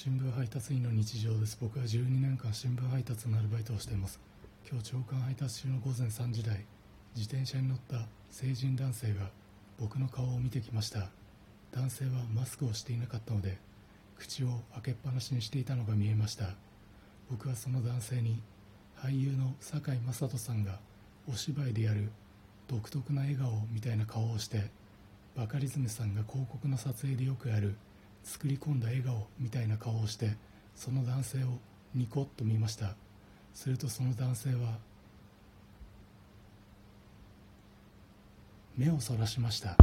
新聞配達員の日常です。僕は12年間新聞配達のアルバイトをしています。今日朝刊配達中の午前3時台自転車に乗った成人男性が僕の顔を見てきました。男性はマスクをしていなかったので口を開けっぱなしにしていたのが見えました。僕はその男性に俳優の堺雅人さんがお芝居でやる独特な笑顔みたいな顔をしてバカリズムさんが広告の撮影でよくやる作り込んだ笑顔みたいな顔をしてその男性をニコッと見ました。するとその男性は目をそらしました。